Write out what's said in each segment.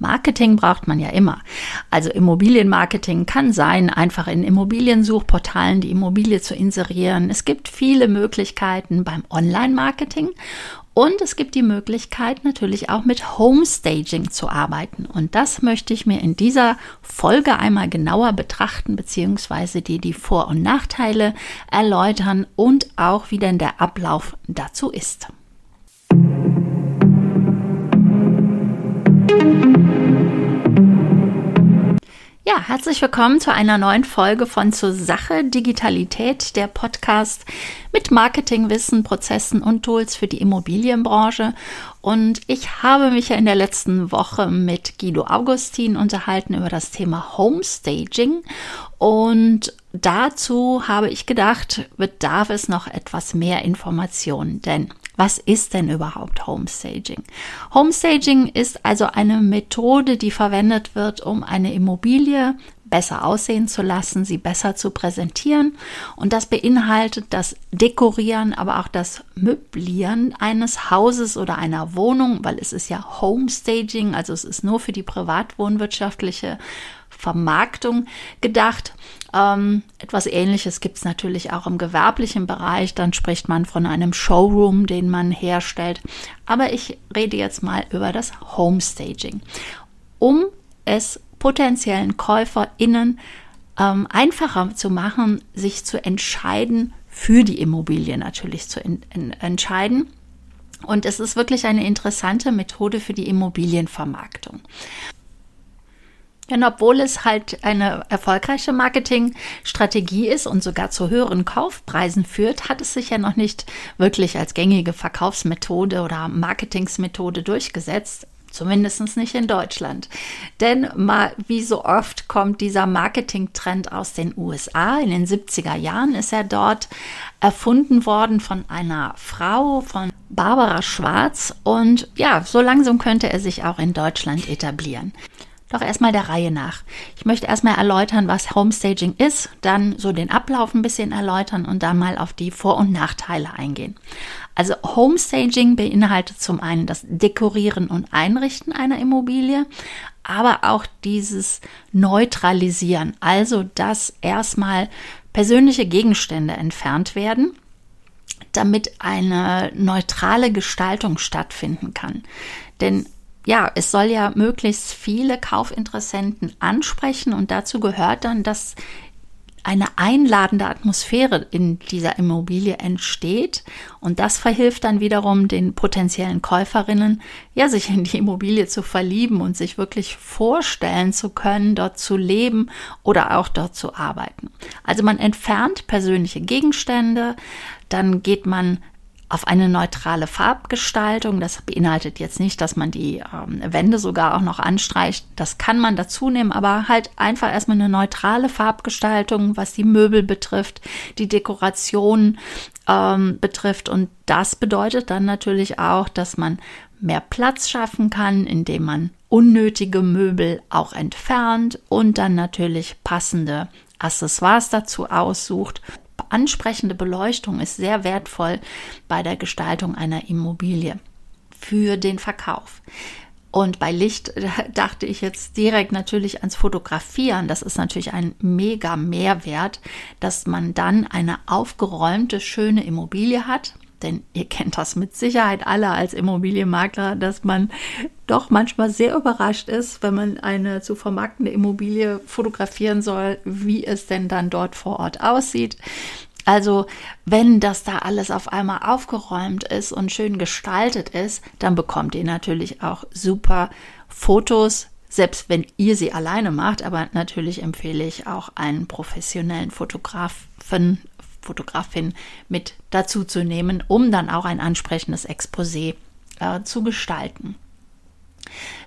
Marketing braucht man ja immer. Also Immobilienmarketing kann sein, einfach in Immobiliensuchportalen die Immobilie zu inserieren. Es gibt viele Möglichkeiten beim Online-Marketing und es gibt die Möglichkeit natürlich auch mit Homestaging zu arbeiten. Und das möchte ich mir in dieser Folge einmal genauer betrachten, beziehungsweise dir die Vor- und Nachteile erläutern und auch wie denn der Ablauf dazu ist. Ja, herzlich willkommen zu einer neuen Folge von Zur Sache Digitalität, der Podcast mit Marketingwissen, Prozessen und Tools für die Immobilienbranche. Und ich habe mich ja in der letzten Woche mit Guido Augustin unterhalten über das Thema Homestaging. Und dazu habe ich gedacht, bedarf es noch etwas mehr Informationen, denn was ist denn überhaupt Homestaging? Homestaging ist also eine Methode, die verwendet wird, um eine Immobilie besser aussehen zu lassen, sie besser zu präsentieren. Und das beinhaltet das Dekorieren, aber auch das Möblieren eines Hauses oder einer Wohnung, weil es ist ja Homestaging, also es ist nur für die privatwohnwirtschaftliche Vermarktung gedacht. Ähm, etwas Ähnliches gibt es natürlich auch im gewerblichen Bereich. Dann spricht man von einem Showroom, den man herstellt. Aber ich rede jetzt mal über das Homestaging. Um es potenziellen KäuferInnen ähm, einfacher zu machen, sich zu entscheiden, für die Immobilie natürlich zu in, in, entscheiden. Und es ist wirklich eine interessante Methode für die Immobilienvermarktung. Denn obwohl es halt eine erfolgreiche Marketingstrategie ist und sogar zu höheren Kaufpreisen führt, hat es sich ja noch nicht wirklich als gängige Verkaufsmethode oder Marketingsmethode durchgesetzt. Zumindest nicht in Deutschland. Denn mal wie so oft kommt dieser Marketingtrend aus den USA. In den 70er Jahren ist er dort erfunden worden von einer Frau, von Barbara Schwarz. Und ja, so langsam könnte er sich auch in Deutschland etablieren. Doch erstmal der Reihe nach. Ich möchte erstmal erläutern, was Homestaging ist, dann so den Ablauf ein bisschen erläutern und dann mal auf die Vor- und Nachteile eingehen. Also Homestaging beinhaltet zum einen das Dekorieren und Einrichten einer Immobilie, aber auch dieses Neutralisieren, also dass erstmal persönliche Gegenstände entfernt werden damit eine neutrale Gestaltung stattfinden kann. Denn ja, es soll ja möglichst viele Kaufinteressenten ansprechen und dazu gehört dann, dass eine einladende Atmosphäre in dieser Immobilie entsteht und das verhilft dann wiederum den potenziellen Käuferinnen, ja, sich in die Immobilie zu verlieben und sich wirklich vorstellen zu können, dort zu leben oder auch dort zu arbeiten. Also man entfernt persönliche Gegenstände, dann geht man auf eine neutrale Farbgestaltung. Das beinhaltet jetzt nicht, dass man die ähm, Wände sogar auch noch anstreicht. Das kann man dazu nehmen, aber halt einfach erstmal eine neutrale Farbgestaltung, was die Möbel betrifft, die Dekoration ähm, betrifft. Und das bedeutet dann natürlich auch, dass man mehr Platz schaffen kann, indem man unnötige Möbel auch entfernt und dann natürlich passende Accessoires dazu aussucht ansprechende Beleuchtung ist sehr wertvoll bei der Gestaltung einer Immobilie für den Verkauf. Und bei Licht dachte ich jetzt direkt natürlich ans Fotografieren. Das ist natürlich ein mega Mehrwert, dass man dann eine aufgeräumte, schöne Immobilie hat denn ihr kennt das mit Sicherheit alle als Immobilienmakler, dass man doch manchmal sehr überrascht ist, wenn man eine zu vermarktende Immobilie fotografieren soll, wie es denn dann dort vor Ort aussieht. Also wenn das da alles auf einmal aufgeräumt ist und schön gestaltet ist, dann bekommt ihr natürlich auch super Fotos, selbst wenn ihr sie alleine macht. Aber natürlich empfehle ich auch einen professionellen Fotografen Fotografin mit dazu zu nehmen, um dann auch ein ansprechendes Exposé äh, zu gestalten.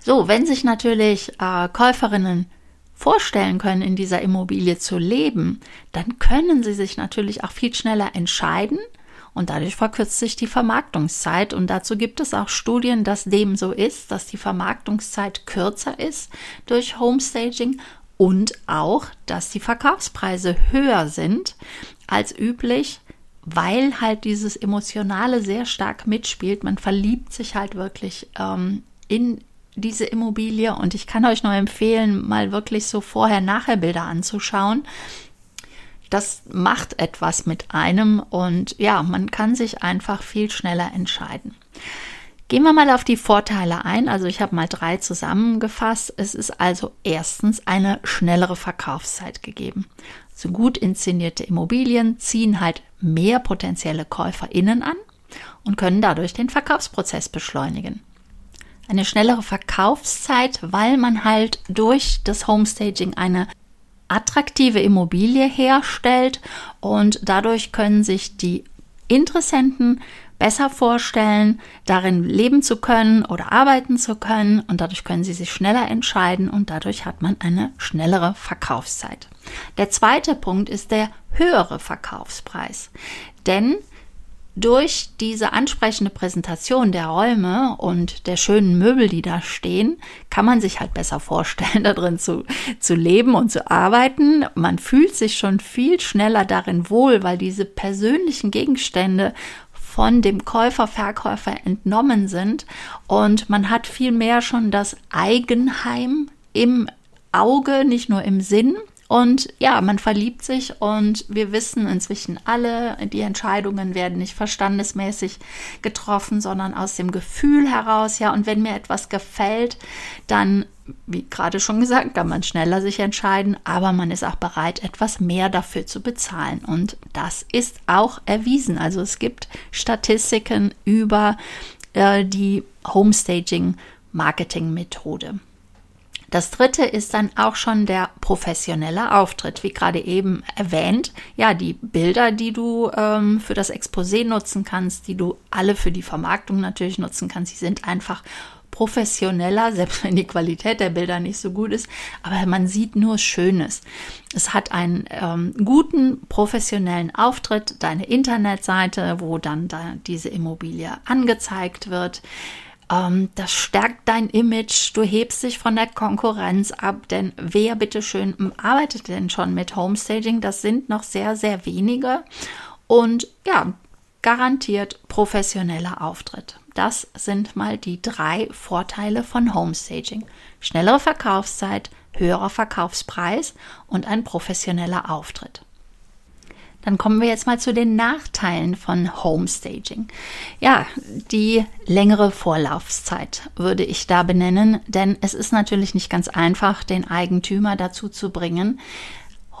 So, wenn sich natürlich äh, Käuferinnen vorstellen können, in dieser Immobilie zu leben, dann können sie sich natürlich auch viel schneller entscheiden und dadurch verkürzt sich die Vermarktungszeit. Und dazu gibt es auch Studien, dass dem so ist, dass die Vermarktungszeit kürzer ist durch Homestaging und auch, dass die Verkaufspreise höher sind als üblich, weil halt dieses Emotionale sehr stark mitspielt. Man verliebt sich halt wirklich ähm, in diese Immobilie und ich kann euch nur empfehlen, mal wirklich so vorher-nachher-Bilder anzuschauen. Das macht etwas mit einem und ja, man kann sich einfach viel schneller entscheiden. Gehen wir mal auf die Vorteile ein. Also ich habe mal drei zusammengefasst. Es ist also erstens eine schnellere Verkaufszeit gegeben. So gut inszenierte Immobilien ziehen halt mehr potenzielle KäuferInnen an und können dadurch den Verkaufsprozess beschleunigen. Eine schnellere Verkaufszeit, weil man halt durch das Homestaging eine attraktive Immobilie herstellt und dadurch können sich die Interessenten besser vorstellen, darin leben zu können oder arbeiten zu können und dadurch können sie sich schneller entscheiden und dadurch hat man eine schnellere Verkaufszeit. Der zweite Punkt ist der höhere Verkaufspreis. Denn durch diese ansprechende Präsentation der Räume und der schönen Möbel, die da stehen, kann man sich halt besser vorstellen, da drin zu, zu leben und zu arbeiten. Man fühlt sich schon viel schneller darin wohl, weil diese persönlichen Gegenstände von dem Käufer, Verkäufer entnommen sind und man hat vielmehr schon das Eigenheim im Auge, nicht nur im Sinn. Und ja, man verliebt sich und wir wissen inzwischen alle, die Entscheidungen werden nicht verstandesmäßig getroffen, sondern aus dem Gefühl heraus. Ja, und wenn mir etwas gefällt, dann, wie gerade schon gesagt, kann man schneller sich entscheiden, aber man ist auch bereit, etwas mehr dafür zu bezahlen. Und das ist auch erwiesen. Also es gibt Statistiken über äh, die Homestaging-Marketing-Methode. Das dritte ist dann auch schon der professionelle Auftritt, wie gerade eben erwähnt. Ja, die Bilder, die du ähm, für das Exposé nutzen kannst, die du alle für die Vermarktung natürlich nutzen kannst, die sind einfach professioneller, selbst wenn die Qualität der Bilder nicht so gut ist, aber man sieht nur Schönes. Es hat einen ähm, guten professionellen Auftritt, deine Internetseite, wo dann da diese Immobilie angezeigt wird. Ähm, das stärkt dein Image, du hebst dich von der Konkurrenz ab, denn wer bitteschön arbeitet denn schon mit Homestaging? Das sind noch sehr, sehr wenige und ja, garantiert professioneller Auftritt. Das sind mal die drei Vorteile von Homestaging. Schnellere Verkaufszeit, höherer Verkaufspreis und ein professioneller Auftritt. Dann kommen wir jetzt mal zu den Nachteilen von Homestaging. Ja, die längere Vorlaufzeit würde ich da benennen, denn es ist natürlich nicht ganz einfach, den Eigentümer dazu zu bringen,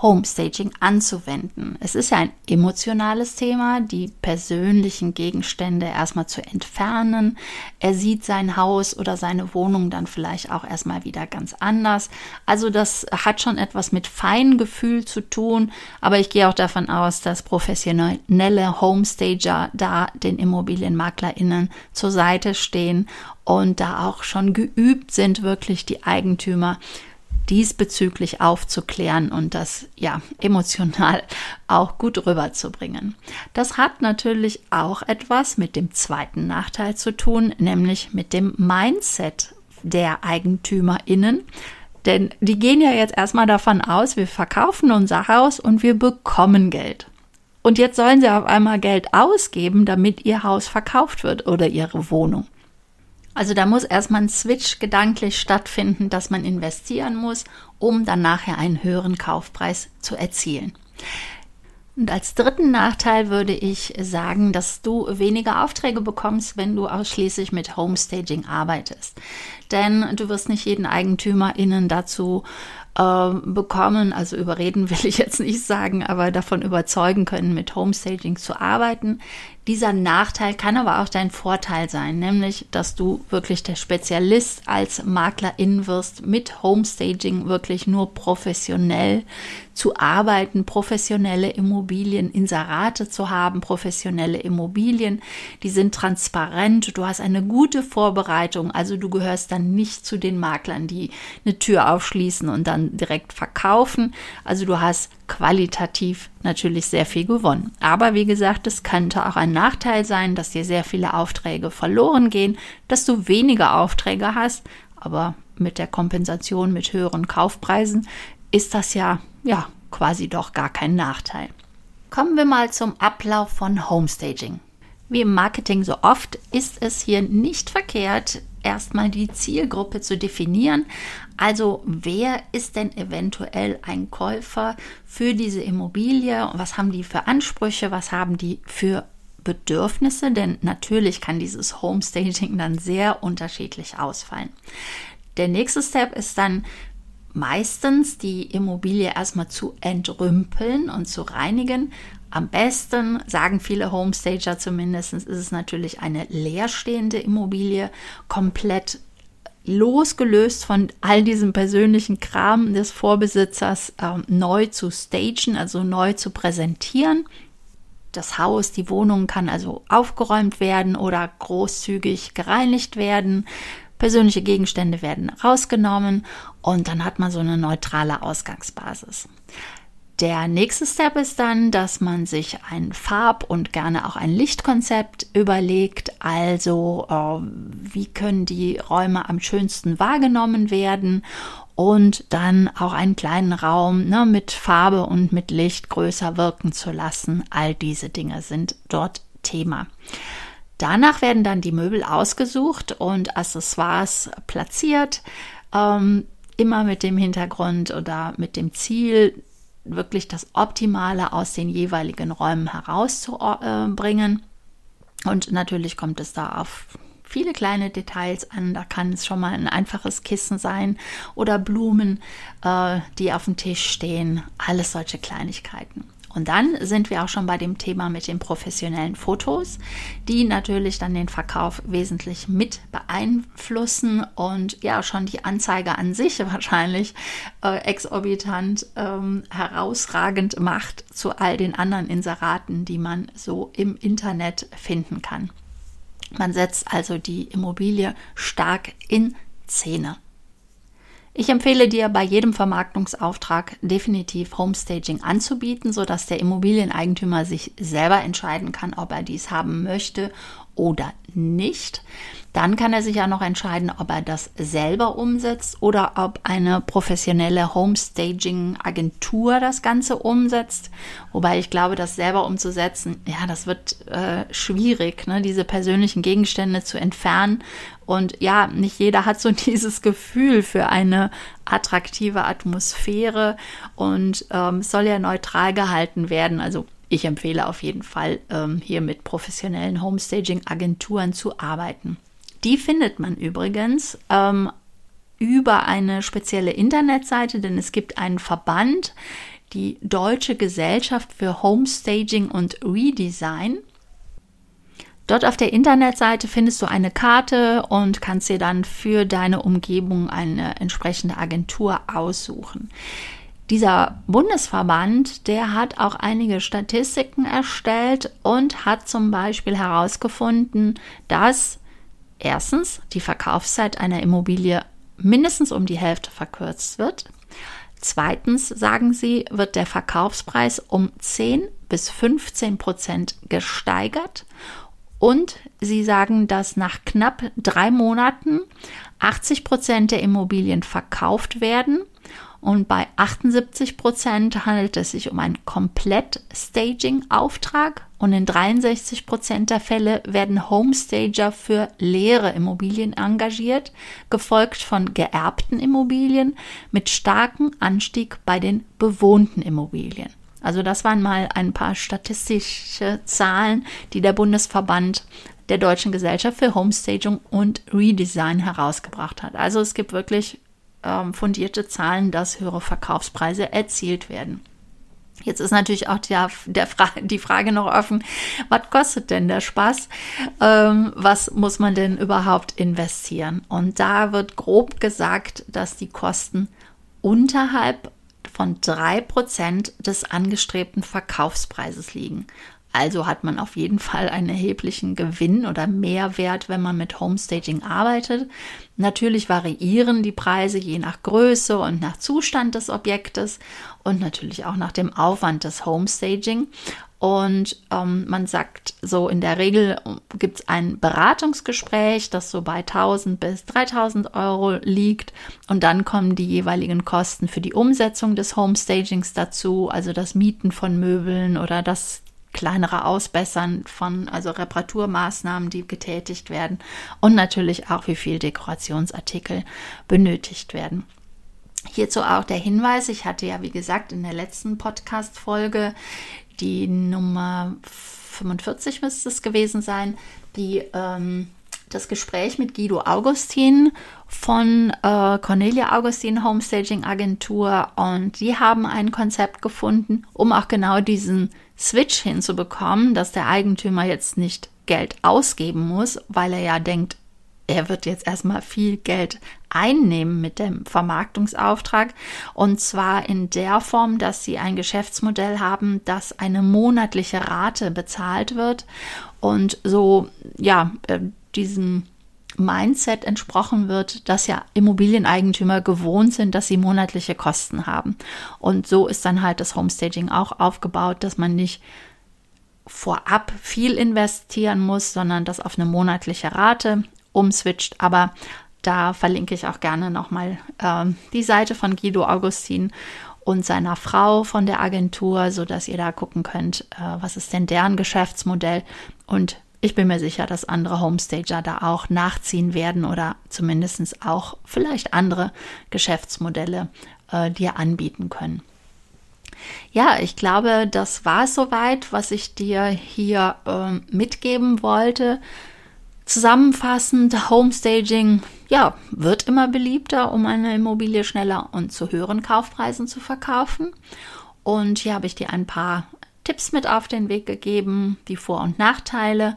Homestaging anzuwenden. Es ist ja ein emotionales Thema, die persönlichen Gegenstände erstmal zu entfernen. Er sieht sein Haus oder seine Wohnung dann vielleicht auch erstmal wieder ganz anders. Also das hat schon etwas mit Feingefühl zu tun, aber ich gehe auch davon aus, dass professionelle Homestager da den Immobilienmaklerinnen zur Seite stehen und da auch schon geübt sind, wirklich die Eigentümer diesbezüglich aufzuklären und das ja emotional auch gut rüberzubringen. Das hat natürlich auch etwas mit dem zweiten Nachteil zu tun, nämlich mit dem Mindset der EigentümerInnen. Denn die gehen ja jetzt erstmal davon aus, wir verkaufen unser Haus und wir bekommen Geld. Und jetzt sollen sie auf einmal Geld ausgeben, damit ihr Haus verkauft wird oder ihre Wohnung. Also da muss erstmal ein Switch gedanklich stattfinden, dass man investieren muss, um dann nachher einen höheren Kaufpreis zu erzielen. Und als dritten Nachteil würde ich sagen, dass du weniger Aufträge bekommst, wenn du ausschließlich mit Homestaging arbeitest. Denn du wirst nicht jeden EigentümerInnen dazu äh, bekommen, also überreden will ich jetzt nicht sagen, aber davon überzeugen können, mit Homestaging zu arbeiten. Dieser Nachteil kann aber auch dein Vorteil sein, nämlich, dass du wirklich der Spezialist als Maklerin wirst, mit Homestaging wirklich nur professionell zu arbeiten, professionelle Immobilien, Inserate zu haben, professionelle Immobilien, die sind transparent, du hast eine gute Vorbereitung, also du gehörst dann nicht zu den Maklern, die eine Tür aufschließen und dann direkt verkaufen, also du hast qualitativ natürlich sehr viel gewonnen. Aber wie gesagt, es könnte auch ein Nachteil sein, dass dir sehr viele Aufträge verloren gehen, dass du weniger Aufträge hast, aber mit der Kompensation mit höheren Kaufpreisen ist das ja, ja, quasi doch gar kein Nachteil. Kommen wir mal zum Ablauf von Homestaging. Wie im Marketing so oft ist es hier nicht verkehrt, erstmal die Zielgruppe zu definieren. Also wer ist denn eventuell ein Käufer für diese Immobilie? Was haben die für Ansprüche? Was haben die für Bedürfnisse? Denn natürlich kann dieses Homestaging dann sehr unterschiedlich ausfallen. Der nächste Step ist dann meistens die Immobilie erstmal zu entrümpeln und zu reinigen. Am besten, sagen viele Homestager zumindest, ist es natürlich eine leerstehende Immobilie, komplett losgelöst von all diesem persönlichen Kram des Vorbesitzers äh, neu zu stagen, also neu zu präsentieren. Das Haus, die Wohnung kann also aufgeräumt werden oder großzügig gereinigt werden. Persönliche Gegenstände werden rausgenommen und dann hat man so eine neutrale Ausgangsbasis. Der nächste Step ist dann, dass man sich ein Farb- und gerne auch ein Lichtkonzept überlegt. Also, äh, wie können die Räume am schönsten wahrgenommen werden? Und dann auch einen kleinen Raum ne, mit Farbe und mit Licht größer wirken zu lassen. All diese Dinge sind dort Thema. Danach werden dann die Möbel ausgesucht und Accessoires platziert. Ähm, immer mit dem Hintergrund oder mit dem Ziel, wirklich das Optimale aus den jeweiligen Räumen herauszubringen. Und natürlich kommt es da auf viele kleine Details an. Da kann es schon mal ein einfaches Kissen sein oder Blumen, äh, die auf dem Tisch stehen. Alles solche Kleinigkeiten. Und dann sind wir auch schon bei dem Thema mit den professionellen Fotos, die natürlich dann den Verkauf wesentlich mit beeinflussen und ja schon die Anzeige an sich wahrscheinlich äh, exorbitant ähm, herausragend macht zu all den anderen Inseraten, die man so im Internet finden kann. Man setzt also die Immobilie stark in Szene. Ich empfehle dir bei jedem Vermarktungsauftrag definitiv Homestaging anzubieten, sodass der Immobilieneigentümer sich selber entscheiden kann, ob er dies haben möchte oder nicht. Dann kann er sich ja noch entscheiden, ob er das selber umsetzt oder ob eine professionelle Homestaging-Agentur das Ganze umsetzt. Wobei ich glaube, das selber umzusetzen, ja, das wird äh, schwierig, ne? diese persönlichen Gegenstände zu entfernen. Und ja, nicht jeder hat so dieses Gefühl für eine attraktive Atmosphäre und ähm, soll ja neutral gehalten werden. Also ich empfehle auf jeden Fall, ähm, hier mit professionellen Homestaging-Agenturen zu arbeiten. Die findet man übrigens ähm, über eine spezielle Internetseite, denn es gibt einen Verband, die Deutsche Gesellschaft für Homestaging und Redesign. Dort auf der Internetseite findest du eine Karte und kannst dir dann für deine Umgebung eine entsprechende Agentur aussuchen. Dieser Bundesverband, der hat auch einige Statistiken erstellt und hat zum Beispiel herausgefunden, dass erstens die Verkaufszeit einer Immobilie mindestens um die Hälfte verkürzt wird. Zweitens, sagen sie, wird der Verkaufspreis um 10 bis 15 Prozent gesteigert. Und sie sagen, dass nach knapp drei Monaten 80 Prozent der Immobilien verkauft werden und bei 78 Prozent handelt es sich um einen Komplett-Staging-Auftrag und in 63 Prozent der Fälle werden Homestager für leere Immobilien engagiert, gefolgt von geerbten Immobilien mit starkem Anstieg bei den bewohnten Immobilien. Also das waren mal ein paar statistische Zahlen, die der Bundesverband der Deutschen Gesellschaft für Homestaging und Redesign herausgebracht hat. Also es gibt wirklich ähm, fundierte Zahlen, dass höhere Verkaufspreise erzielt werden. Jetzt ist natürlich auch der, der Fra die Frage noch offen, was kostet denn der Spaß? Ähm, was muss man denn überhaupt investieren? Und da wird grob gesagt, dass die Kosten unterhalb von drei Prozent des angestrebten Verkaufspreises liegen. Also hat man auf jeden Fall einen erheblichen Gewinn oder Mehrwert, wenn man mit Homestaging arbeitet. Natürlich variieren die Preise je nach Größe und nach Zustand des Objektes und natürlich auch nach dem Aufwand des Homestaging. Und ähm, man sagt so, in der Regel gibt es ein Beratungsgespräch, das so bei 1000 bis 3000 Euro liegt. Und dann kommen die jeweiligen Kosten für die Umsetzung des Homestagings dazu, also das Mieten von Möbeln oder das kleinere Ausbessern von, also Reparaturmaßnahmen, die getätigt werden und natürlich auch, wie viel Dekorationsartikel benötigt werden. Hierzu auch der Hinweis, ich hatte ja, wie gesagt, in der letzten Podcast-Folge die Nummer 45 müsste es gewesen sein, die ähm, das Gespräch mit Guido Augustin von äh, Cornelia Augustin Homestaging Agentur und die haben ein Konzept gefunden, um auch genau diesen Switch hinzubekommen, dass der Eigentümer jetzt nicht Geld ausgeben muss, weil er ja denkt, er wird jetzt erstmal viel Geld einnehmen mit dem Vermarktungsauftrag. Und zwar in der Form, dass sie ein Geschäftsmodell haben, dass eine monatliche Rate bezahlt wird und so, ja, äh, diesem Mindset entsprochen wird, dass ja Immobilieneigentümer gewohnt sind, dass sie monatliche Kosten haben. Und so ist dann halt das Homestaging auch aufgebaut, dass man nicht vorab viel investieren muss, sondern das auf eine monatliche Rate umswitcht. Aber da verlinke ich auch gerne nochmal äh, die Seite von Guido Augustin und seiner Frau von der Agentur, sodass ihr da gucken könnt, äh, was ist denn deren Geschäftsmodell. Und ich bin mir sicher, dass andere Homestager da auch nachziehen werden oder zumindest auch vielleicht andere Geschäftsmodelle äh, dir anbieten können. Ja, ich glaube, das war es soweit, was ich dir hier äh, mitgeben wollte. Zusammenfassend, Homestaging ja, wird immer beliebter, um eine Immobilie schneller und zu höheren Kaufpreisen zu verkaufen. Und hier habe ich dir ein paar Tipps mit auf den Weg gegeben, die Vor- und Nachteile.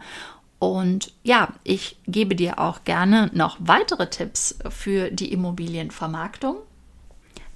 Und ja, ich gebe dir auch gerne noch weitere Tipps für die Immobilienvermarktung.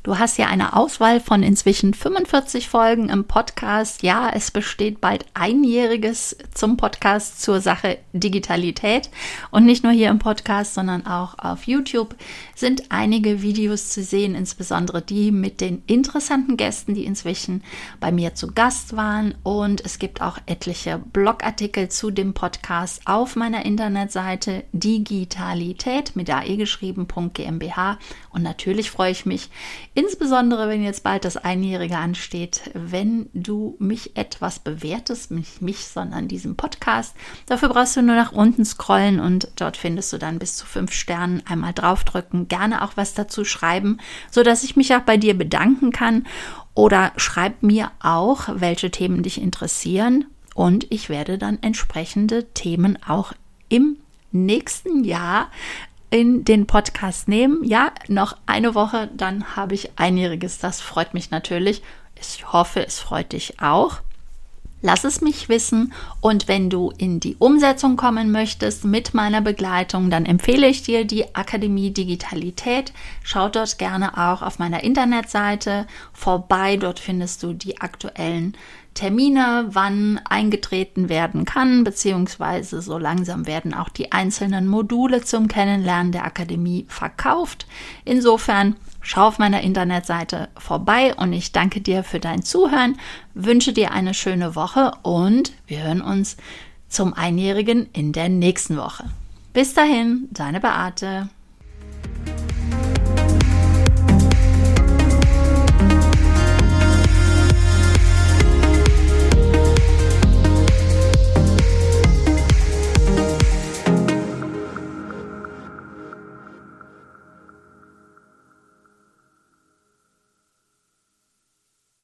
Du hast ja eine Auswahl von inzwischen 45 Folgen im Podcast. Ja, es besteht bald einjähriges zum Podcast zur Sache Digitalität. Und nicht nur hier im Podcast, sondern auch auf YouTube sind einige Videos zu sehen, insbesondere die mit den interessanten Gästen, die inzwischen bei mir zu Gast waren. Und es gibt auch etliche Blogartikel zu dem Podcast auf meiner Internetseite digitalität mit ae geschrieben.gmbH. Und natürlich freue ich mich, Insbesondere, wenn jetzt bald das Einjährige ansteht, wenn du mich etwas bewertest, nicht mich, sondern diesen Podcast. Dafür brauchst du nur nach unten scrollen und dort findest du dann bis zu fünf Sternen einmal draufdrücken. Gerne auch was dazu schreiben, sodass ich mich auch bei dir bedanken kann. Oder schreib mir auch, welche Themen dich interessieren. Und ich werde dann entsprechende Themen auch im nächsten Jahr in den Podcast nehmen. Ja, noch eine Woche, dann habe ich einjähriges. Das freut mich natürlich. Ich hoffe, es freut dich auch. Lass es mich wissen und wenn du in die Umsetzung kommen möchtest mit meiner Begleitung, dann empfehle ich dir die Akademie Digitalität. Schau dort gerne auch auf meiner Internetseite vorbei. Dort findest du die aktuellen Termine, wann eingetreten werden kann, beziehungsweise so langsam werden auch die einzelnen Module zum Kennenlernen der Akademie verkauft. Insofern schau auf meiner Internetseite vorbei und ich danke dir für dein Zuhören, wünsche dir eine schöne Woche und wir hören uns zum Einjährigen in der nächsten Woche. Bis dahin, deine Beate.